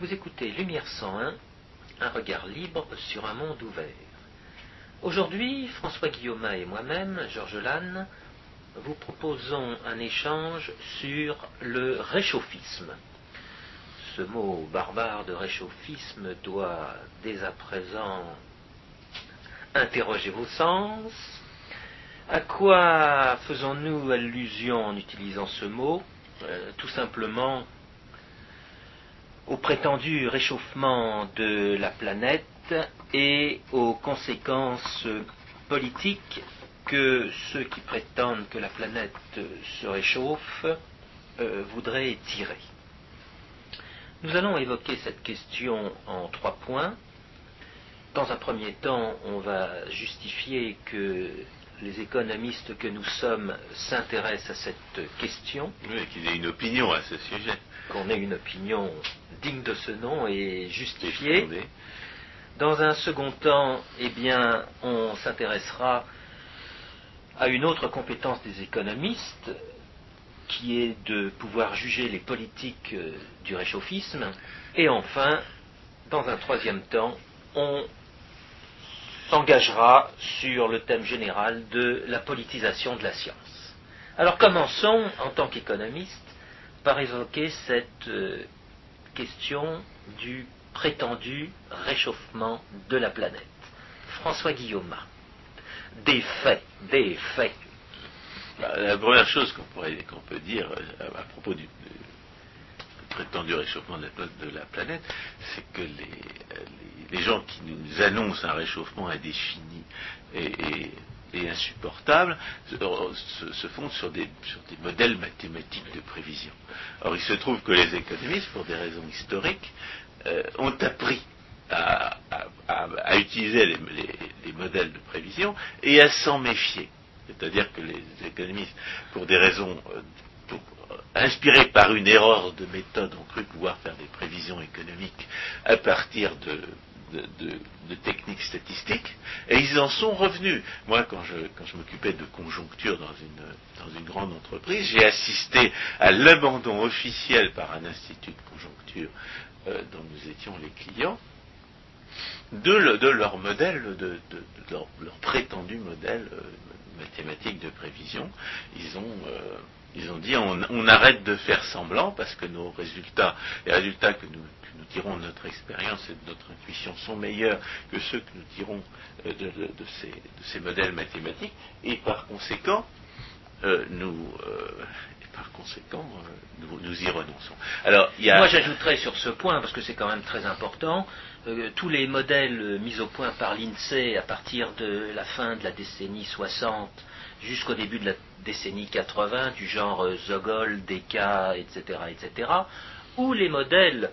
Vous écoutez Lumière 101, un regard libre sur un monde ouvert. Aujourd'hui, François Guillaume et moi-même, Georges Lannes, vous proposons un échange sur le réchauffisme. Ce mot barbare de réchauffisme doit dès à présent interroger vos sens. À quoi faisons-nous allusion en utilisant ce mot? Euh, Tout simplement au prétendu réchauffement de la planète et aux conséquences politiques que ceux qui prétendent que la planète se réchauffe euh, voudraient tirer. Nous allons évoquer cette question en trois points. Dans un premier temps, on va justifier que les économistes que nous sommes s'intéressent à cette question. Oui, qu'ils aient une opinion à ce sujet. Qu'on ait une opinion digne de ce nom et justifiée. Dans un second temps, eh bien, on s'intéressera à une autre compétence des économistes, qui est de pouvoir juger les politiques euh, du réchauffisme. Et enfin, dans un troisième temps, on s'engagera sur le thème général de la politisation de la science. Alors commençons, en tant qu'économistes, évoquer cette euh, question du prétendu réchauffement de la planète. François Guillaume, des faits, des faits. Bah, la première chose qu'on peut dire euh, à, propos du, prétendu réchauffement de la, planète, c'est que les, gens qui nous annoncent un réchauffement indéfini et, insupportable se, fondent sur des, modèles mathématiques de prévision. Or, il se trouve que les économistes, pour des raisons historiques, euh, ont appris à, utiliser les, modèles de prévision et à s'en méfier. C'est-à-dire que les économistes, pour des raisons euh, inspirés par une erreur de méthode, ont cru pouvoir faire des prévisions économiques à partir de, techniques statistiques, et ils en sont revenus. Moi, quand je, m'occupais de conjoncture dans une, grande entreprise, j'ai assisté à l'abandon officiel par un institut de conjoncture euh, dont nous étions les clients, de, leur modèle, de, leur, prétendu modèle euh, mathématique de prévision. Ils ont ils ont dit on, arrête de faire semblant parce que nos résultats, les résultats que nous, tirons de notre expérience et de notre intuition sont meilleurs que ceux que nous tirons euh, de, ces, modèles mathématiques et par conséquent, euh, nous, euh, par conséquent, nous, y renonçons. Alors, Moi, j'ajouterais sur ce point, parce que c'est quand même très important, tous les modèles mis au point par l'INSEE à partir de la fin de la décennie 60 jusqu'au début de la décennie 80, du genre euh, Zogol, Deka, etc., etc., ou les modèles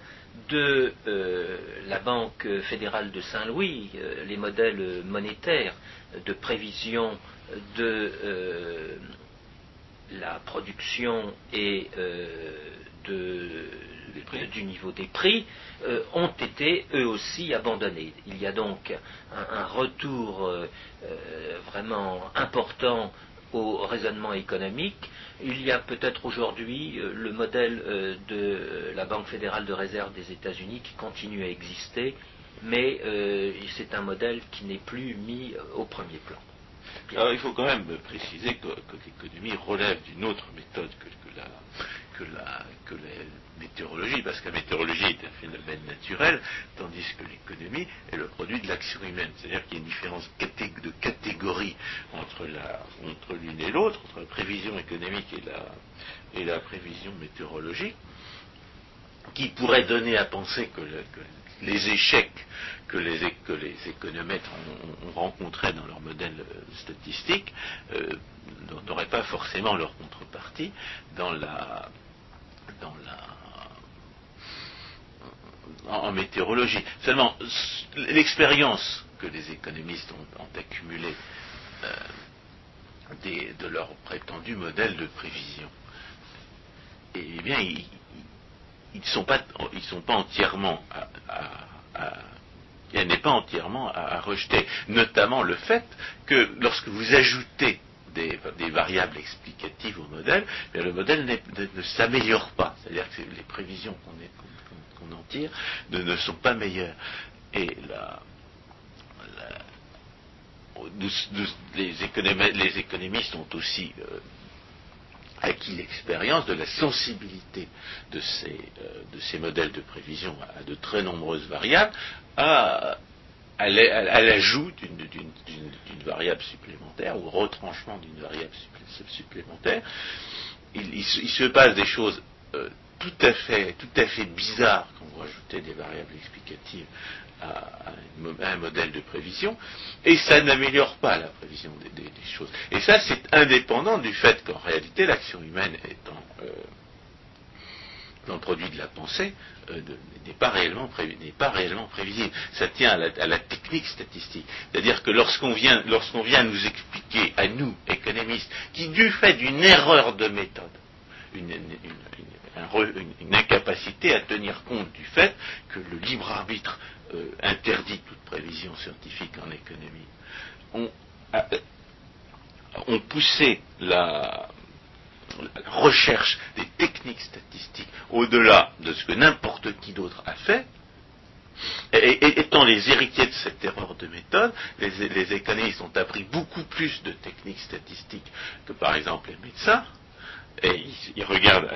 de euh, la Banque fédérale de Saint-Louis, euh, les modèles monétaires de prévision de la production et du niveau des prix, ont été eux aussi abandonnés. Il y a donc un retour vraiment important au raisonnement économique. Il y a peut-être aujourd'hui euh, le modèle euh, de la Banque fédérale de réserve des États-Unis qui continue à exister, mais euh, c'est un modèle qui n'est plus mis au premier plan. Alors il faut quand même préciser que, l'économie relève d'une autre méthode que, la, que, la, que la météorologie, parce que la météorologie est un phénomène naturel, tandis que l'économie est le produit de l'action humaine. C'est-à-dire qu'il y a une différence de catégorie entre l'une et l'autre, entre la prévision économique et la, et la prévision météorologique, qui pourrait donner à penser que, les échecs que les, que les économètres ont, rencontrés dans leur modèle euh, statistique euh, n'auraient pas forcément leur contrepartie dans la, dans la, en, météorologie. Seulement, l'expérience que les économistes ont, accumulée euh, de leur prétendu modèle de prévision, eh bien, ils ne sont, pas, sont pas entièrement elle n'est pas entièrement à, rejeter, notamment le fait que lorsque vous ajoutez des, variables explicatives au modèle, mais le modèle ne, s'améliore pas. C'est-à-dire que les prévisions qu'on en tire ne, sont pas meilleures. Et les, économistes ont aussi euh, acquis l'expérience de la sensibilité de ces, euh, modèles de prévision à de très nombreuses variables, à l'ajout d'une variable supplémentaire ou au retranchement d'une variable supplémentaire. Il, se passe des choses euh, tout, à fait, tout à fait bizarres quand vous rajoutez des variables explicatives à, un modèle de prévision, et ça n'améliore pas la prévision des, choses. Et ça, c'est indépendant du fait qu'en réalité, l'action humaine étant euh, dans le produit de la pensée, euh, n'est pas, réellement prévisible. Ça tient à la, technique statistique. C'est-à-dire que lorsqu'on vient, nous expliquer, à nous, économistes, qui du fait d'une erreur de méthode, une, incapacité à tenir compte du fait que le libre arbitre euh, interdit toute prévision scientifique en économie, ont on poussé la, la recherche des techniques statistiques au-delà de ce que n'importe qui d'autre a fait, et, étant les héritiers de cette erreur de méthode, les, économistes ont appris beaucoup plus de techniques statistiques que par exemple les médecins, et ils, regardent,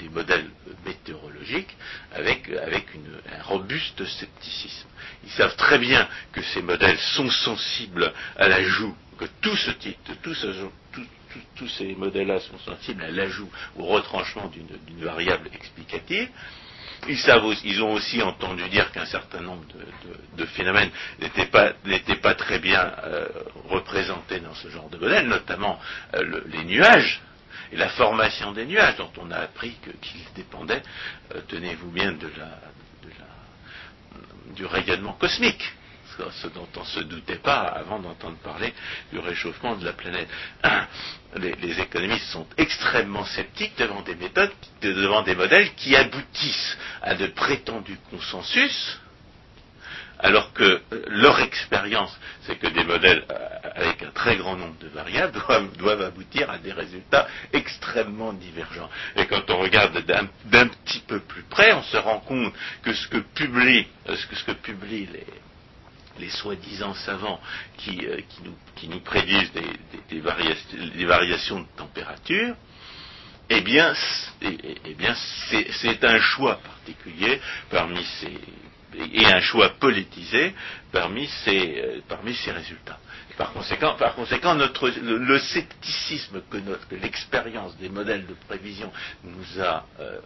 les, modèles météorologiques avec, un robuste scepticisme. Ils savent très bien que ces modèles sont sensibles à l'ajout, que tout ce type, tout ce, tous ces modèles-là sont sensibles à l'ajout ou au retranchement d'une variable explicative. Ils, ont aussi entendu dire qu'un certain nombre de, phénomènes n'étaient pas, très bien euh, représentés dans ce genre de modèle, notamment euh, les nuages et la formation des nuages, dont on a appris qu'ils dépendaient, euh, tenez-vous bien, du rayonnement cosmique ce dont on ne se doutait pas avant d'entendre parler du réchauffement de la planète. les, économistes sont extrêmement sceptiques devant des méthodes, devant des modèles qui aboutissent à de prétendus consensus, alors que euh, leur expérience, c'est que des modèles euh, avec un très grand nombre de variables doivent, aboutir à des résultats extrêmement divergents. Et quand on regarde d'un petit peu plus près, on se rend compte que ce que publient, euh, ce que publient les, les soi-disant savants qui, euh, nous, prédisent des, variations, de température, eh bien, eh, bien c'est un choix particulier parmi ces et un choix politisé parmi ces, euh, parmi ces résultats. par conséquent, par conséquent notre, le, scepticisme que, que l'expérience des modèles de prévision nous a euh,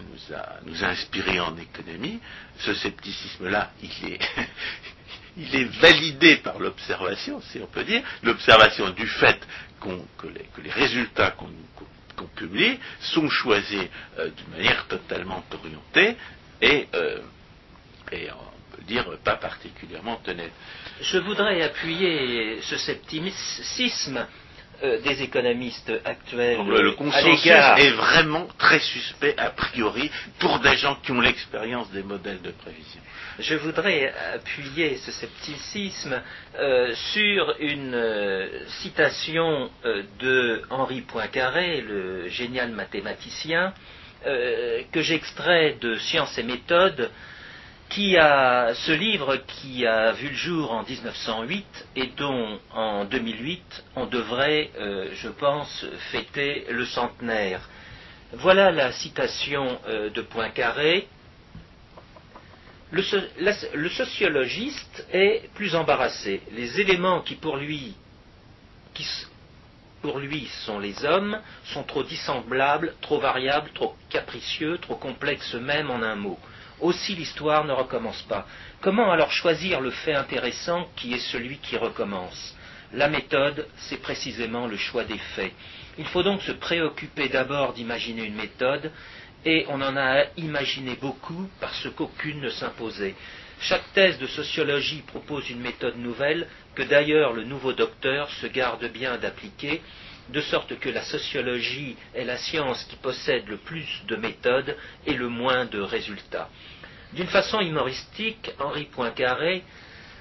nous a, nous a inspiré en économie, ce scepticisme-là, il est, il est validé par l'observation, si on peut dire, l'observation du fait que, les, résultats qu'on publie sont choisis euh, d'une manière totalement orientée et, euh, et, on peut dire, pas particulièrement honnête. Je voudrais appuyer ce scepticisme euh, des économistes actuels le, consensus est vraiment très suspect a priori pour des gens qui ont l'expérience des modèles de prévision. Je voudrais appuyer ce scepticisme euh, sur une euh, citation de Henri Poincaré, le génial mathématicien, que j'extrais de Sciences et méthodes ce livre qui a vu le jour en 1908 et dont en 2008 on devrait, euh, je pense, fêter le centenaire. Voilà la citation euh, de Poincaré. Le, sociologiste est plus embarrassé. Les éléments qui pour lui sont les hommes sont trop dissemblables, trop variables, trop capricieux, trop complexes même en un mot. Aussi l'histoire ne recommence pas. Comment alors choisir le fait intéressant qui est celui qui recommence? La méthode, c'est précisément le choix des faits. Il faut donc se préoccuper d'abord d'imaginer une méthode, et on en a imaginé beaucoup parce qu'aucune ne s'imposait. Chaque thèse de sociologie propose une méthode nouvelle que d'ailleurs le nouveau docteur se garde bien d'appliquer, de sorte que la sociologie est la science qui possède le plus de méthodes et le moins de résultats. D'une façon humoristique, Henri Poincaré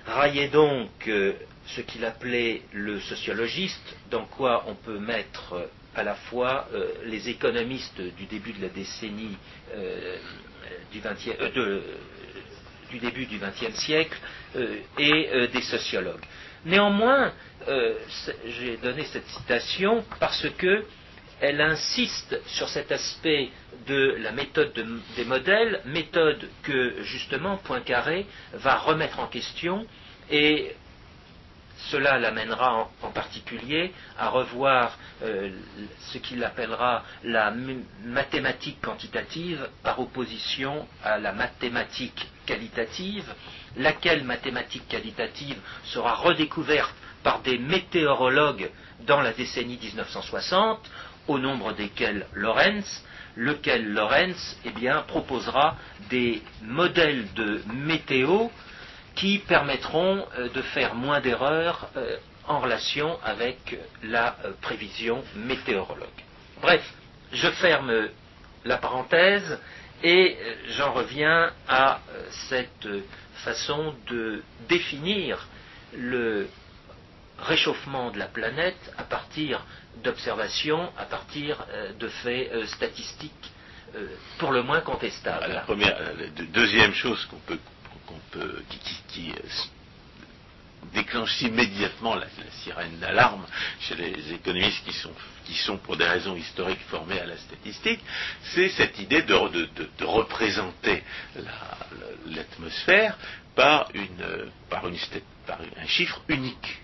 raillait donc euh, ce qu'il appelait le sociologiste, dans quoi on peut mettre euh, à la fois euh, les économistes du début de la décennie du, 20e, du, début du XXe siècle et des sociologues. Néanmoins, j'ai donné cette citation parce que elle insiste sur cet aspect de la méthode des modèles, méthode que justement Poincaré va remettre en question et cela l'amènera en, particulier à revoir euh, ce qu'il appellera la mathématique quantitative par opposition à la mathématique qualitative, laquelle mathématique qualitative sera redécouverte par des météorologues dans la décennie 1960 au nombre desquels Lorenz, lequel Lorenz eh proposera des modèles de météo qui permettront euh, de faire moins d'erreurs euh, en relation avec la euh, prévision météorologue. Bref, je ferme la parenthèse et j'en reviens à cette façon de définir le réchauffement de la planète à partir d'observations, à partir euh, de faits euh, statistiques euh, pour le moins contestables. La deuxième chose qu'on peut, déclenche immédiatement la, sirène d'alarme chez les économistes qui sont, qui sont, pour des raisons historiques, formés à la statistique, c'est cette idée de, représenter l'atmosphère par, une, par, une, par un chiffre unique.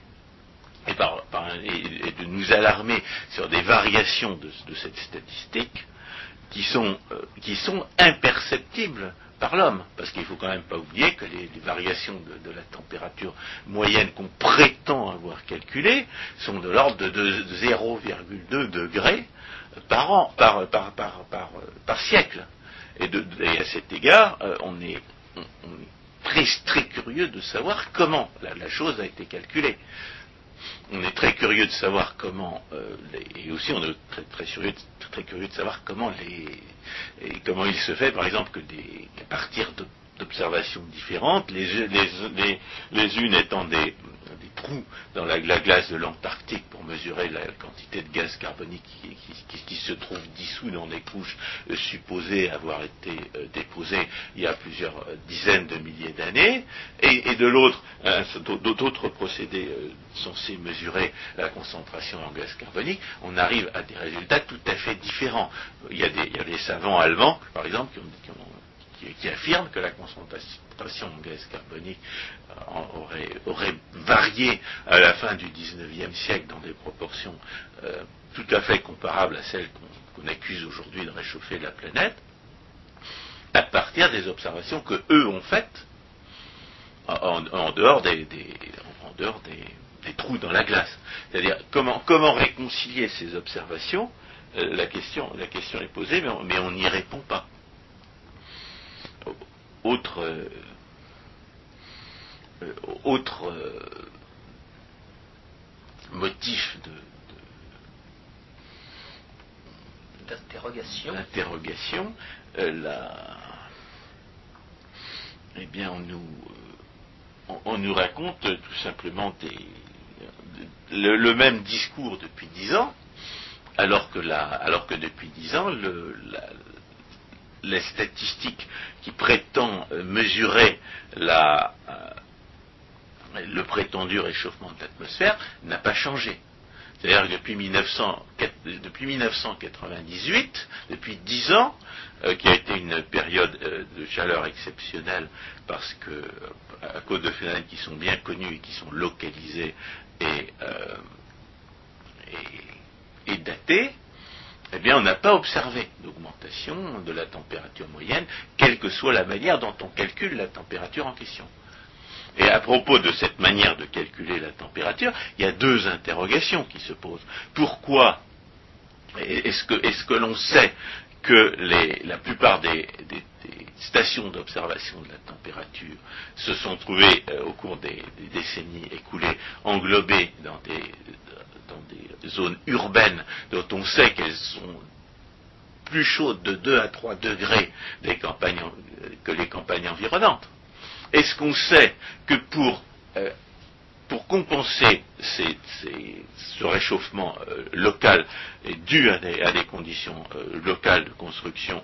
Et, de nous alarmer sur des variations de, cette statistique qui sont, euh, qui sont imperceptibles par l'homme, parce qu'il ne faut quand même pas oublier que les, variations de, la température moyenne qu'on prétend avoir calculées sont de l'ordre de, 0,2 degrés par an, par, par, par, siècle. Et, à cet égard, euh, on est, très, très, curieux de savoir comment la chose a été calculée on est très curieux de savoir comment, euh, et aussi on est très, très, curieux, de savoir comment les, et comment il se fait, par exemple, que des, à partir d'observations différentes, les, unes étant des, trous dans la, glace de l'Antarctique pour mesurer la, quantité de gaz carbonique qui, se trouve dissous dans des couches euh, supposées avoir été euh, déposées il y a plusieurs euh, dizaines de milliers d'années, et, de l'autre, d'autres procédés censés mesurer la concentration en gaz carbonique, on arrive à des résultats tout à fait différents. Il y a des, savants allemands, par exemple, qui ont qui, affirme que la concentration en gaz carbonique euh, aurait, varié à la fin du XIXe siècle dans des proportions euh, tout à fait comparables à celles qu'on accuse aujourd'hui de réchauffer la planète, à partir des observations que eux ont faites en, dehors des, des, trous dans la glace. C'est-à-dire comment, réconcilier ces observations? Euh, la question est posée, mais on n'y répond pas autre, euh, euh, autre euh, motif de, d'interrogation, eh bien, on nous, on, nous raconte tout simplement des, le, même discours depuis dix ans, alors que, alors que depuis dix ans, le, la, les statistiques qui prétendent euh, mesurer euh, le prétendu réchauffement de l'atmosphère n'a pas changé. C'est-à-dire que depuis, 1998, depuis 10 ans, euh, qui a été une période de chaleur exceptionnelle parce que, à cause de phénomènes qui sont bien connus et qui sont localisés et datés, eh bien, on n'a pas observé d'augmentation de la température moyenne, quelle que soit la manière dont on calcule la température en question. Et à propos de cette manière de calculer la température, il y a deux interrogations qui se posent. Pourquoi est-ce que, l'on sait que la plupart des, stations d'observation de la température se sont trouvées euh, au cours des, décennies écoulées englobées dans des, dans des zones urbaines dont on sait qu'elles sont plus chaudes de 2 à 3 degrés des campagnes, que les campagnes environnantes. Est-ce qu'on sait que pour euh, pour compenser ce réchauffement euh, local dû à des, conditions euh, locales de construction,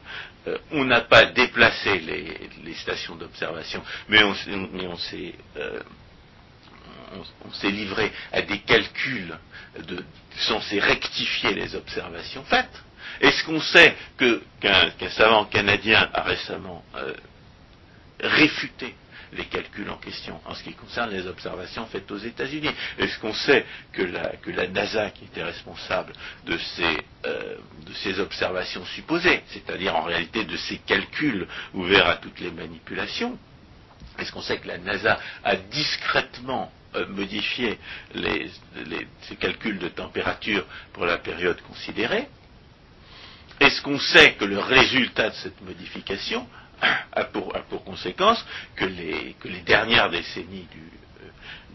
on n'a pas déplacé les, stations d'observation, mais on, s'est livré à des calculs censés rectifier les observations faites. Est-ce qu'on sait qu'un savant canadien a récemment réfuté les calculs en question en ce qui concerne les observations faites aux États-Unis? Est-ce qu'on sait que la, NASA, qui était responsable euh, de ces observations supposées, c'est-à-dire en réalité de ces calculs ouverts à toutes les manipulations, est-ce qu'on sait que la NASA a discrètement euh, modifié ces calculs de température pour la période considérée Est-ce qu'on sait que le résultat de cette modification a pour, conséquence que les, dernières décennies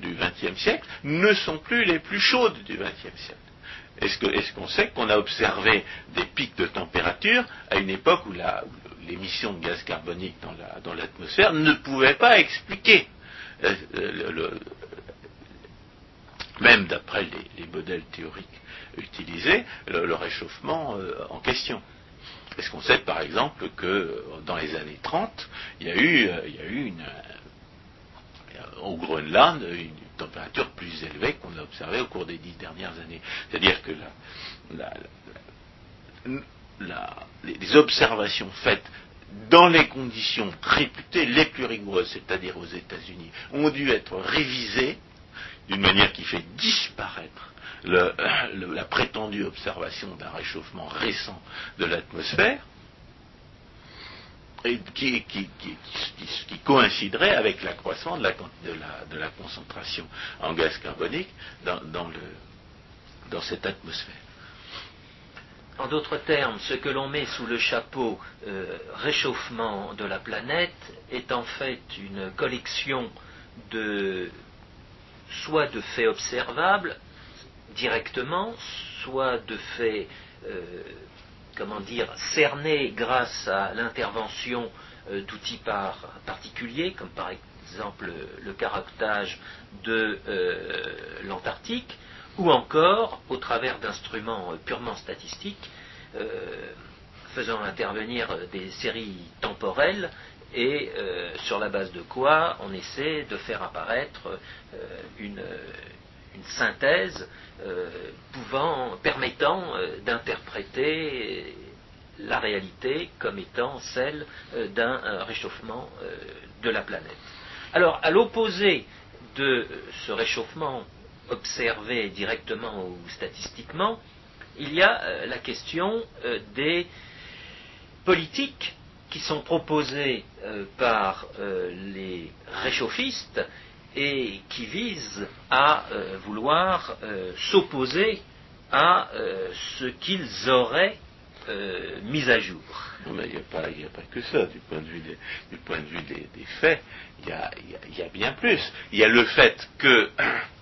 du XXe euh, siècle ne sont plus les plus chaudes du XXe siècle? Est-ce qu'on sait qu'on a observé des pics de température à une époque où l'émission de gaz carbonique dans l'atmosphère ne pouvait pas expliquer, euh, euh, même d'après les, modèles théoriques utilisés, le, réchauffement en question est-ce qu'on sait par exemple que euh, dans les années 30, il y a eu, euh, il y a eu euh, au Groenland une température plus élevée qu'on a observée au cours des dix dernières années. C'est-à-dire que les observations faites dans les conditions réputées les plus rigoureuses, c'est-à-dire aux États-Unis, ont dû être révisées d'une manière qui fait disparaître la prétendue observation d'un réchauffement récent de l'atmosphère, et qui, coïnciderait avec l'accroissement de la, concentration en gaz carbonique dans, cette atmosphère. En d'autres termes, ce que l'on met sous le chapeau euh, réchauffement de la planète est en fait une collection de soit de faits observables, directement, soit de fait, euh, comment dire, cerné grâce à l'intervention euh, d'outils par, particuliers, comme par exemple le caractère de euh, l'Antarctique, ou encore au travers d'instruments purement statistiques, faisant intervenir des séries temporelles et sur la base de quoi on essaie de faire apparaître une, une synthèse euh, pouvant, permettant euh, d'interpréter la réalité comme étant celle euh, d'un réchauffement de la planète. Alors, à l'opposé de ce réchauffement observé directement ou statistiquement, il y a la question des politiques qui sont proposées par les réchauffistes et qui vise à euh, vouloir euh, s'opposer à euh, ce qu'ils auraient mis à jour. il n'y a, pas que ça, du point de vue des, faits, il y, a, bien plus. Il y a le fait que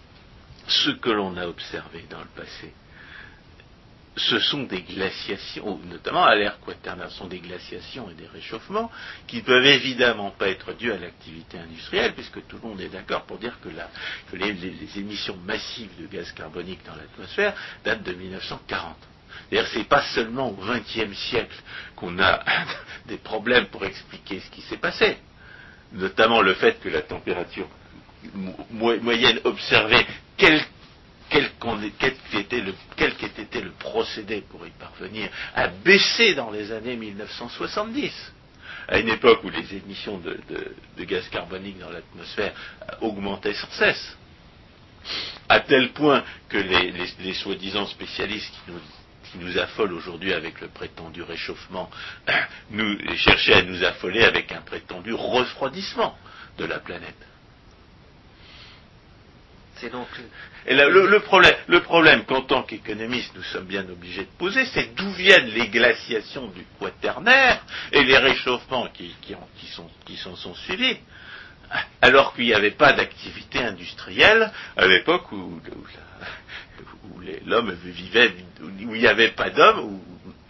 ce que l'on a observé dans le passé, ce sont des glaciations, notamment à l'ère quaternaire, sont des glaciations et des réchauffements qui ne peuvent évidemment pas être dus à l'activité industrielle, puisque tout le monde est d'accord pour dire que, les, émissions massives de gaz carbonique dans l'atmosphère datent de 1940. D'ailleurs, ce n'est pas seulement au XXe siècle qu'on a des problèmes pour expliquer ce qui s'est passé, notamment le fait que la température moyenne observée, quel qu'était le, le procédé pour y parvenir, a baissé dans les années 1970 à une époque où les émissions de, gaz carbonique dans l'atmosphère augmentaient sans cesse, à tel point que les, soi-disant spécialistes qui nous, affolent aujourd'hui avec le prétendu réchauffement, cherchaient à nous affoler avec un prétendu refroidissement de la planète. Le, problème, le qu'en tant qu'économiste nous sommes bien obligés de poser, c'est d'où viennent les glaciations du quaternaire et les réchauffements qui s'en sont suivis, alors qu'il n'y avait pas d'activité industrielle à l'époque où, l'homme vivait, où il n'y avait pas d'homme, où,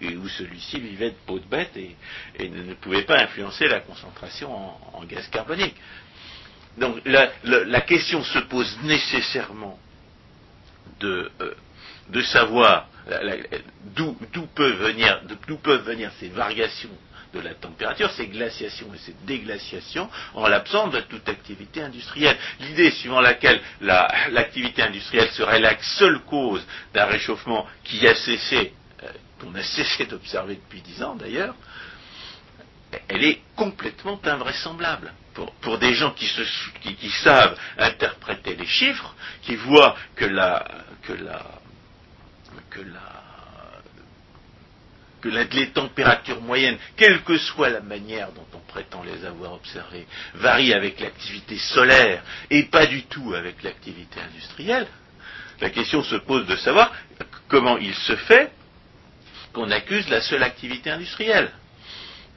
où celui-ci vivait de peau de bête et, ne pouvait pas influencer la concentration en gaz carbonique. Donc la, question se pose nécessairement de, euh, savoir d'où peuvent venir, peuvent venir ces variations de la température, ces glaciations et ces déglaciations, en l'absence de toute activité industrielle. L'idée suivant laquelle l'activité industrielle serait la seule cause d'un réchauffement qui a cessé, euh, qu'on a cessé d'observer depuis dix ans d'ailleurs, elle est complètement invraisemblable. Pour, des gens qui, savent interpréter les chiffres, qui voient que les températures moyennes, quelle que soit la manière dont on prétend les avoir observées, varient avec l'activité solaire et pas du tout avec l'activité industrielle, la question se pose de savoir comment il se fait qu'on accuse la seule activité industrielle.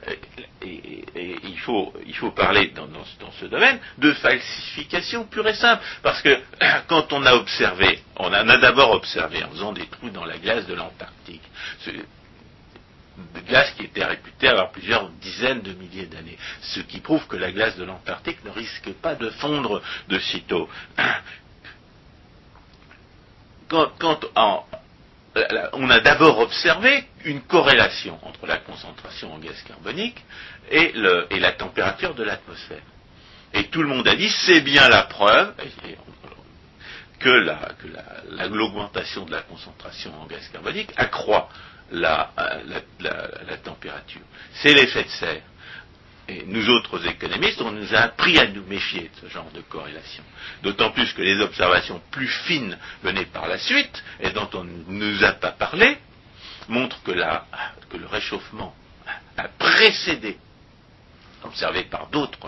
Et, il, faut, il, faut, parler dans, ce domaine de falsification pure et simple. Parce que quand on a observé, on a, a d'abord observé en faisant des trous dans la glace de l'Antarctique, glace qui était réputée avoir plusieurs dizaines de milliers d'années. Ce qui prouve que la glace de l'Antarctique ne risque pas de fondre de sitôt. Quand, on a d'abord observé une corrélation entre la concentration en gaz carbonique et, la température de l'atmosphère. Et tout le monde a dit c'est bien la preuve que l'augmentation de la concentration en gaz carbonique accroît la, la, température. C'est l'effet de serre. Et nous autres économistes, on nous a appris à nous méfier de ce genre de corrélation. D'autant plus que les observations plus fines venaient par la suite, et dont on ne nous a pas parlé, montrent que, le réchauffement a précédé observé par d'autres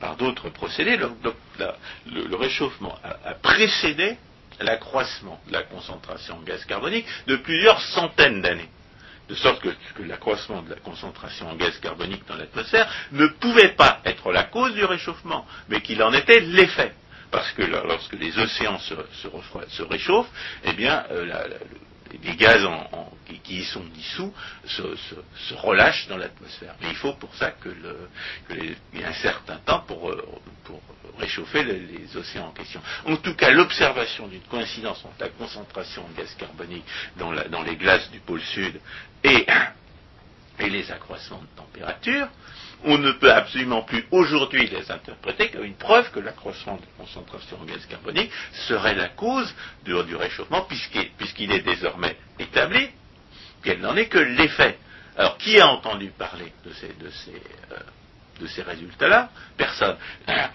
par d'autres procédés, le, réchauffement a précédé l'accroissement de la concentration en gaz carbonique de plusieurs centaines d'années de sorte que, l'accroissement de la concentration en gaz carbonique dans l'atmosphère ne pouvait pas être la cause du réchauffement, mais qu'il en était l'effet. Parce que lorsque les océans se, réchauffent, eh bien, euh, les gaz qui, y sont dissous se, relâchent dans l'atmosphère. Mais il faut pour ça que, y ait un certain temps pour, euh, réchauffer les, océans en question. En tout cas, l'observation d'une coïncidence entre la concentration de gaz carbonique dans, les glaces du pôle sud et, les accroissements de température, on ne peut absolument plus aujourd'hui les interpréter comme une preuve que l'accroissement de concentration en gaz carbonique serait la cause du, réchauffement, puisqu'il est désormais établi qu'elle n'en est que l'effet. Alors, qui a entendu parler de ces, euh, résultats-là? Personne.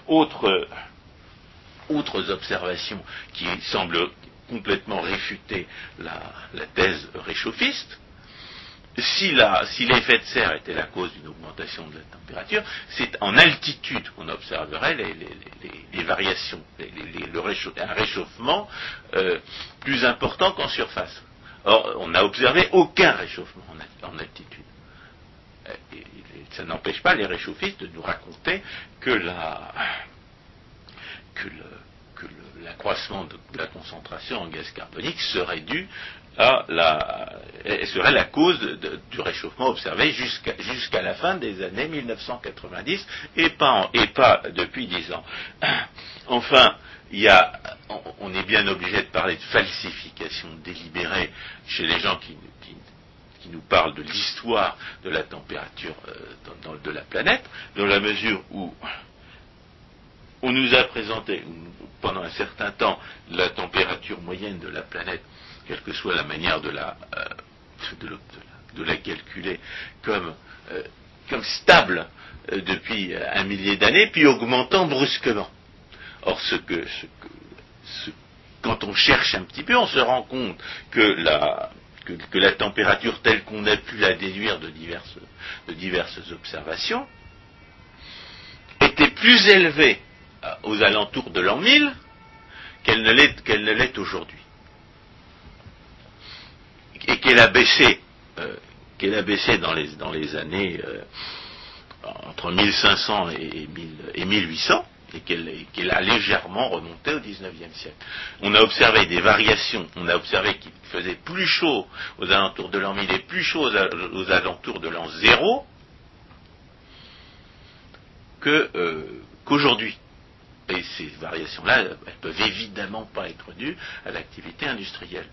Autre, autres observations qui semblent complètement réfuter la, thèse réchauffiste, si, l'effet de serre était la cause d'une augmentation de la température, c'est en altitude qu'on observerait les, variations, un réchauffement euh, plus important qu'en surface. Or, on n'a observé aucun réchauffement en altitude ça n'empêche pas les réchauffistes de nous raconter que l'accroissement de, la concentration en gaz carbonique serait dû à la serait la cause du réchauffement observé jusqu'à la fin des années 1990 et pas, depuis dix ans. Enfin, on est bien obligé de parler de falsification délibérée chez les gens qui, nous parle de l'histoire de la température euh, de la planète, dans la mesure où on nous a présenté pendant un certain temps la température moyenne de la planète, quelle que soit la manière de la, euh, de, la calculer, comme, euh, comme stable depuis un millier d'années, puis augmentant brusquement. Or, ce que, ce que quand on cherche un petit peu, on se rend compte que la, que, la température telle qu'on a pu la déduire de diverses, de diverses observations était plus élevée euh, aux alentours de l'an 1000 qu'elle ne l'est, aujourd'hui. Et qu'elle a baissé, euh, qu'elle a baissé dans les, années euh, entre 1500 et, et 1800 et qu'elle a légèrement remonté au XIXe siècle. On a observé des variations, on a observé qu'il faisait plus chaud aux alentours de l'an 1000 et plus chaud aux, alentours de l'an 0 euh, qu'aujourd'hui. Et ces variations-là, elles peuvent évidemment pas être dues à l'activité industrielle.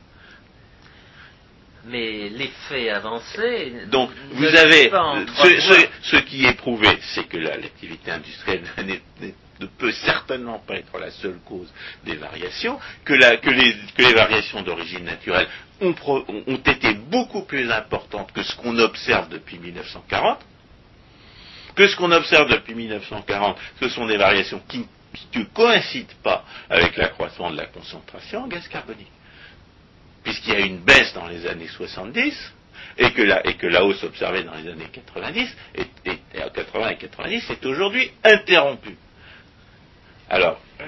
Mais l'effet avancé. Donc, ne vous avez. Ce, entrevoir- ce- ce qui est prouvé, c'est que la- l'activité industrielle ne peut certainement pas être la seule cause des variations, que, la- que les, que les variations d'origine naturelle ont, pro- ont- ont été beaucoup plus importantes que ce qu'on observe depuis 1940, que ce qu'on observe depuis 1940, ce sont des variations qui, qui ne coïncident pas avec l'accroissement de la concentration en gaz carbonique puisqu'il y a une baisse dans les années 70 et que la, et que la hausse observée dans les années 90 est, est- et en 80 et 90 est aujourd'hui interrompue. Alors, euh,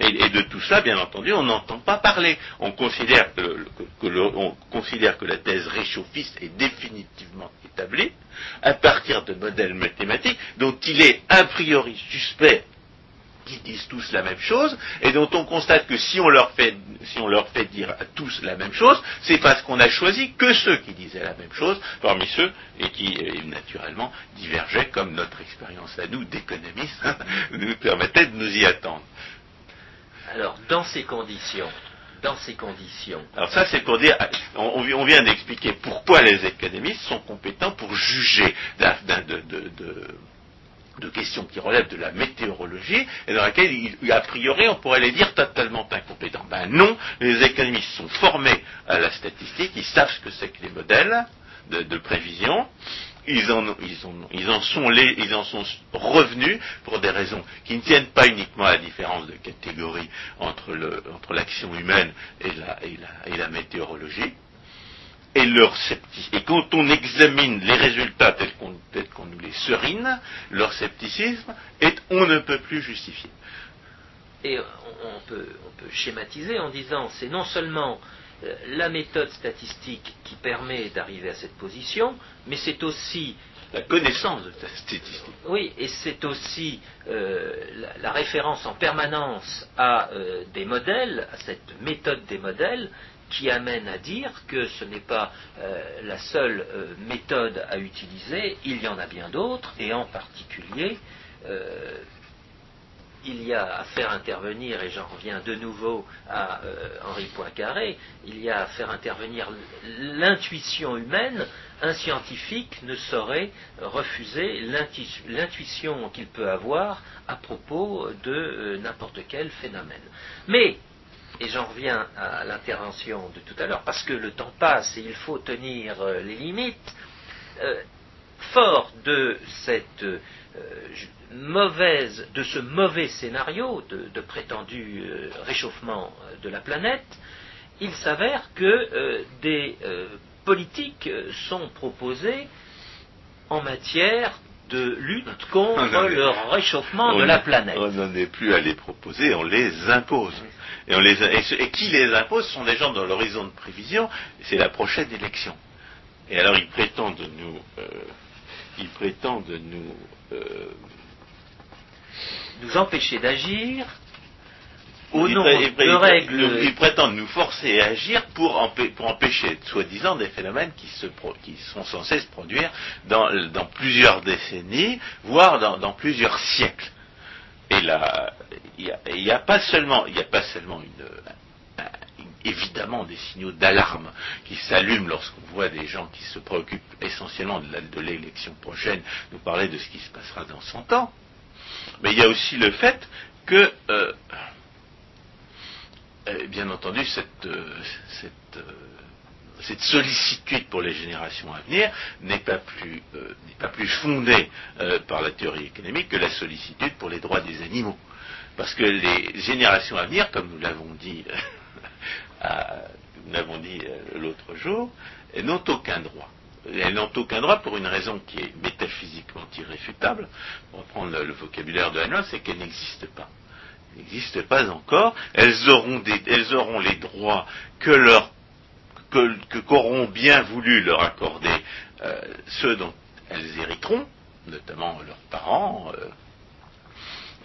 et, de tout ça, bien entendu, on n'entend pas parler. On considère que la thèse réchauffiste est définitivement établie à partir de modèles mathématiques dont il est a priori suspect qui disent tous la même chose, et dont on constate que si on leur fait, si on leur fait dire à tous la même chose, c'est parce qu'on a choisi que ceux qui disaient la même chose, parmi ceux et qui euh, naturellement divergeaient, comme notre expérience à nous d'économistes nous permettait de nous y attendre. Alors, dans ces conditions, dans ces conditions, Alors ça, c'est pour dire, on, on vi- on vient d'expliquer pourquoi les économistes sont compétents pour juger de- de questions qui relèvent de la météorologie et dans laquelle, a priori, on pourrait les dire totalement incompétents. Ben non, les économistes sont formés à la statistique, ils savent ce que c'est que les modèles de, prévision. Ils en, sont les- ils en sont revenus pour des raisons qui ne tiennent pas uniquement à la différence de catégorie entre l'action humaine et la météorologie. Et, leur et quand on examine les résultats tels qu'on nous les serine, leur scepticisme est on ne peut plus justifié. et on, peut, on peut schématiser en disant c'est non seulement euh, la méthode statistique qui permet d'arriver à cette position, mais c'est aussi La connaissance de cette statistique. Oui, et c'est aussi euh, la, la référence en permanence à euh, des modèles, à cette méthode des modèles, qui amène à dire que ce n'est pas euh, la seule euh, méthode à utiliser, il y en a bien d'autres, et en particulier, euh, il y a à faire intervenir, et j'en reviens de nouveau à Henri Poincaré, il y a à faire intervenir l'intuition humaine. Un scientifique ne saurait refuser l'intu- l'intuition qu'il peut avoir à propos de n'importe quel phénomène. Mais, et j'en reviens à l'intervention de tout à l'heure, parce que le temps passe et il faut tenir euh, les limites, euh, fort de euh, mauvaise, de ce mauvais scénario de, prétendu réchauffement de la planète, il s'avère que des politiques sont proposées en matière de lutte contre le réchauffement de la planète. On n'en est plus à les proposer, on les impose. Et, on les, et, ce- et qui les impose sont des gens dans l'horizon de prévision, c'est la prochaine élection. Et alors ils prétendent nous, euh, ils prétendent nous, euh, Nous empêcher d'agir au ils nom ils de règles ils prétendent nous forcer à agir pour, empê- pour empêcher, soi-disant, des phénomènes qui, se pro- qui sont censés se produire dans, dans plusieurs décennies, voire dans, dans plusieurs siècles. Et là, il n'y a, pas seulement, il y a pas seulement une, un- évidemment des signaux d'alarme qui s'allument lorsqu'on voit des gens qui se préoccupent essentiellement de l'élection prochaine nous parler de ce qui se passera dans 100 ans. Mais il y a aussi le fait que, euh, euh, bien entendu, cette, euh, euh, cette sollicitude pour les générations à venir n'est pas plus, fondée par la théorie économique que la sollicitude pour les droits des animaux. Parce que les générations à venir, comme nous l'avons dit, l'autre jour, n'ont aucun droit. Elles n'ont aucun droit pour une raison qui est métaphysiquement irréfutable. Pour prendre le, vocabulaire de Hanoï, c'est qu'elles n'existent pas. N'existent pas encore. Elles auront, les droits que leur qu'auront bien voulu leur accorder euh, ceux dont elles hériteront, notamment leurs parents. euh.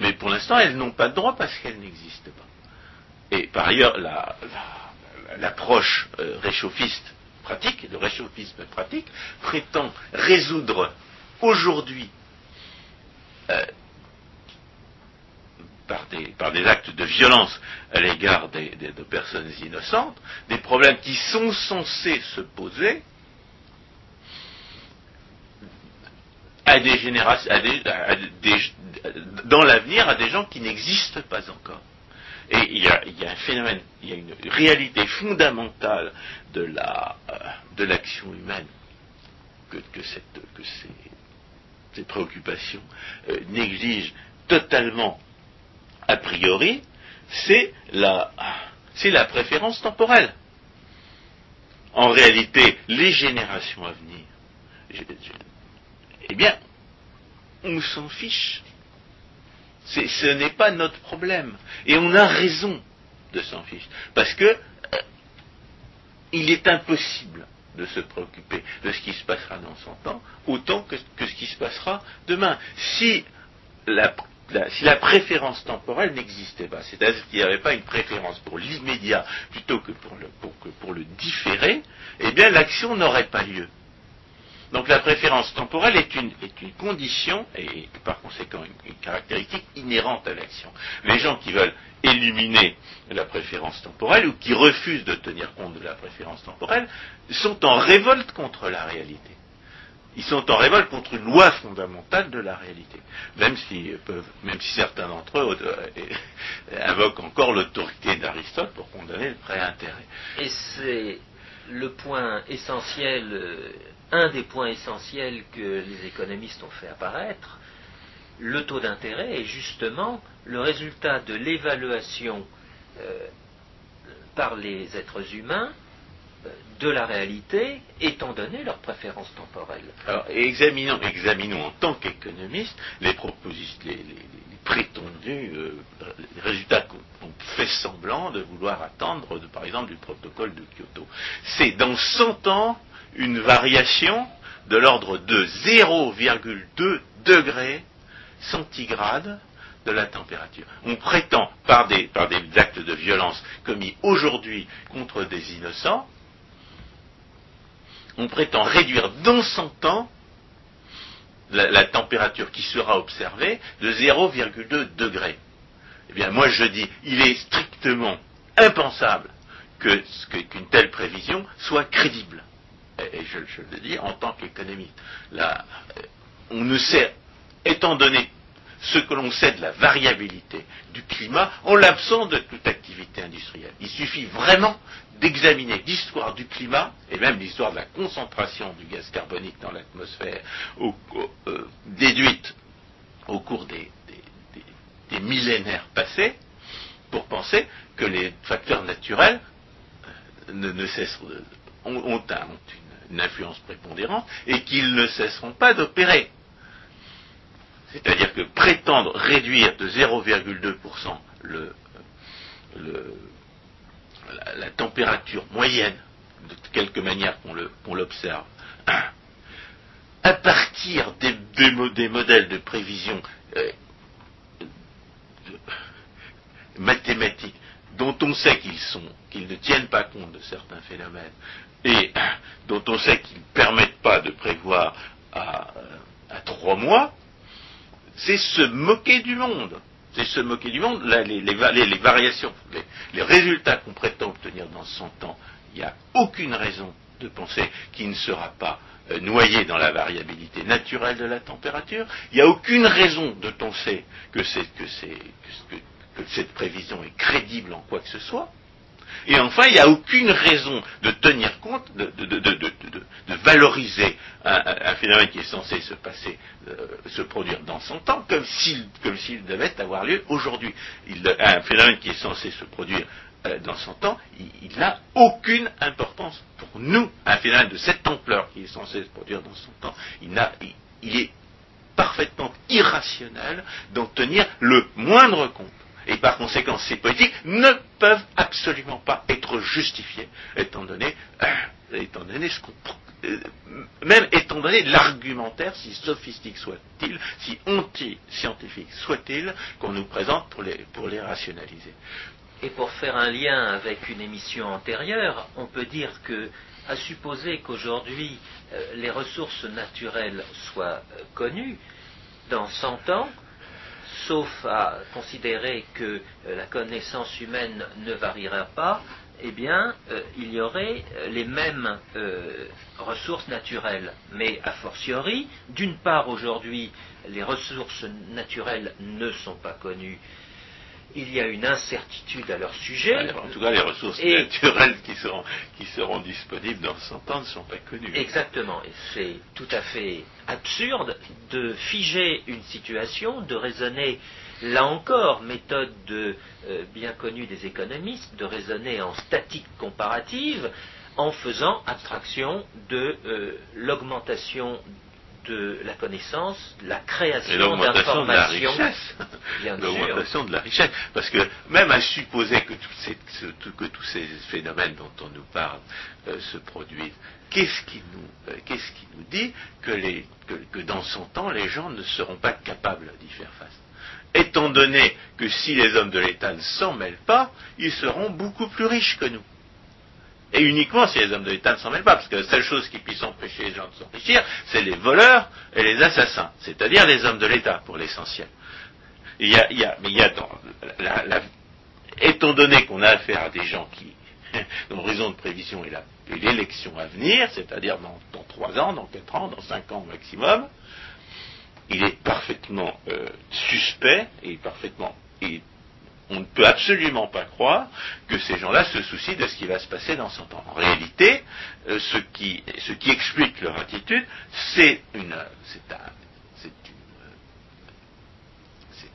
mais pour l'instant, elles n'ont pas de droit parce qu'elles n'existent pas. Et par ailleurs, la- la- l'approche euh, réchauffiste pratique, le réchauffisme pratique, prétend résoudre aujourd'hui, par des, par des actes de violence à l'égard des, de personnes innocentes, des problèmes qui sont censés se poser à des générations, dans l'avenir à des gens qui n'existent pas encore. Et il y, a, un phénomène, il y a une réalité fondamentale de la euh, de l'action humaine que, cette, que ces, préoccupations euh, négligent totalement a priori, c'est la, c'est la préférence temporelle. En réalité, les générations à venir, eh bien, on s'en fiche. ce n'est pas notre problème. Et on a raison de s'en ficher. Parce que euh, il est impossible de se préoccuper de ce qui se passera dans 100 ans, autant que, que ce qui se passera demain. Si la, si la préférence temporelle n'existait pas, c'est-à-dire qu'il n'y avait pas une préférence pour l'immédiat plutôt que pour le, pour, différé, eh bien l'action n'aurait pas lieu. Donc la préférence temporelle est une, est une condition et par conséquent une, caractéristique inhérente à l'action. Les gens qui veulent éliminer la préférence temporelle ou qui refusent de tenir compte de la préférence temporelle sont en révolte contre la réalité. Ils sont en révolte contre une loi fondamentale de la réalité, même si, si certains d'entre eux euh, invoquent encore l'autorité d'Aristote pour condamner le prêt intérêt. Et c'est le point essentiel, euh, un des points essentiels que les économistes ont fait apparaître. Le taux d'intérêt est justement le résultat de l'évaluation euh, par les êtres humains de la réalité, étant donné leurs préférences temporelles. Alors, examinons, examinons en tant qu'économistes les propositions, les, prétendus euh, résultats qu'on fait semblant de vouloir attendre, par exemple, du protocole de Kyoto. C'est dans 100 ans une variation de l'ordre de 0,2 degrés centigrades de la température. On prétend, par des actes de violence commis aujourd'hui contre des innocents, on prétend réduire dans 100 ans la, température qui sera observée de 0,2 degrés. Eh bien, moi je dis, il est strictement impensable qu'une telle prévision soit crédible. Et, je, le dis en tant qu'économiste. Là, on ne sait, étant donné ce que l'on sait de la variabilité du climat en l'absence de toute activité industrielle. Il suffit vraiment d'examiner l'histoire du climat et même l'histoire de la concentration du gaz carbonique dans l'atmosphère euh, déduite au cours des, millénaires passés pour penser que les facteurs naturels euh, cessent, ont, une influence prépondérante et qu'ils ne cesseront pas d'opérer. C'est-à-dire que prétendre réduire de 0,2% le, la, température moyenne, de quelque manière qu'on l'observe, à partir des, modèles de prévision euh, mathématiques dont on sait qu'ils sont, qu'ils ne tiennent pas compte de certains phénomènes et dont on sait qu'ils ne permettent pas de prévoir à trois mois, c'est se moquer du monde. C'est se moquer du monde. les, variations, les, résultats qu'on prétend obtenir dans 100 ans, il n'y a aucune raison de penser qu'il ne sera pas euh, noyé dans la variabilité naturelle de la température. Il n'y a aucune raison de penser que cette prévision est crédible en quoi que ce soit. Et enfin, il n'y a aucune raison de tenir compte, de, valoriser un, phénomène qui est censé se passer, euh, se produire dans son temps, comme s'il devait avoir lieu aujourd'hui. Un phénomène qui est censé se produire euh, dans son temps, il n'a aucune importance pour nous. Un phénomène de cette ampleur qui est censé se produire dans son temps, il, il est parfaitement irrationnel d'en tenir le moindre compte. Et par conséquent, ces politiques ne peuvent absolument pas être justifiées, étant donné, euh, ce qu'on, euh, même étant donné l'argumentaire, si sophistique soit-il, si anti-scientifique soit-il, qu'on nous présente pour les, pour les rationaliser. Et pour faire un lien avec une émission antérieure, on peut dire que, à supposer qu'aujourd'hui euh, les ressources naturelles soient connues, dans 100 ans, sauf à considérer que la connaissance humaine ne variera pas, eh bien, il y aurait les mêmes ressources naturelles. Mais a fortiori, d'une part, aujourd'hui, les ressources naturelles ne sont pas connues il y a une incertitude à leur sujet. en tout cas, les ressources naturelles qui seront, qui seront disponibles dans 100 ans ne sont pas connues. Exactement. Et c'est tout à fait absurde de figer une situation, de raisonner, là encore, méthode de, euh, bien connue des économistes, de raisonner en statique comparative, en faisant abstraction de euh, l'augmentation de la connaissance, la création d'informations. L'augmentation de la richesse. Parce que même à supposer que, que tous ces phénomènes dont on nous parle euh, se produisent, qu'est-ce qui, nous, euh, qu'est-ce qui nous dit que, les, que, dans son temps, les gens ne seront pas capables d'y faire face? Étant donné que si les hommes de l'État ne s'en mêlent pas, ils seront beaucoup plus riches que nous. Et uniquement si les hommes de l'État ne s'en mêlent pas, parce que la seule chose qui puisse empêcher les gens de s'enrichir, c'est les voleurs et les assassins, c'est-à-dire les hommes de l'État, pour l'essentiel. Il y a, mais il y a dans étant donné qu'on a affaire à des gens qui, dont l'horizon de prévision est l'élection à venir, c'est-à-dire dans, trois ans, dans quatre ans, dans cinq ans au maximum, il est parfaitement euh, suspect et parfaitement on ne peut absolument pas croire que ces gens-là se soucient de ce qui va se passer dans son temps. En réalité, euh, ce, qui, explique leur attitude, c'est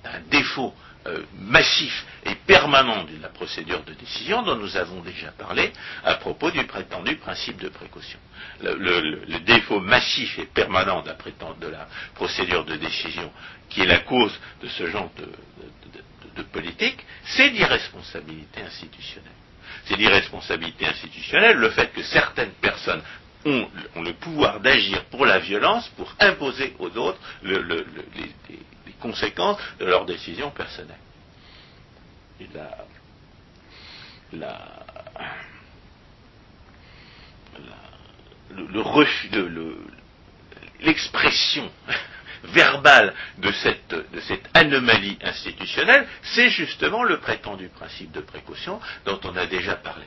un, défaut euh, massif et permanent de la procédure de décision dont nous avons déjà parlé à propos du prétendu principe de précaution. Le, défaut massif et permanent de la, procédure de décision qui est la cause de ce genre de politique, c'est l'irresponsabilité institutionnelle. C'est l'irresponsabilité institutionnelle, le fait que certaines personnes ont, le pouvoir d'agir pour la violence, pour imposer aux autres les, conséquences de leurs décisions personnelles. Et la, le, refus, l'expression verbal de cette, anomalie institutionnelle, c'est justement le prétendu principe de précaution dont on a déjà parlé.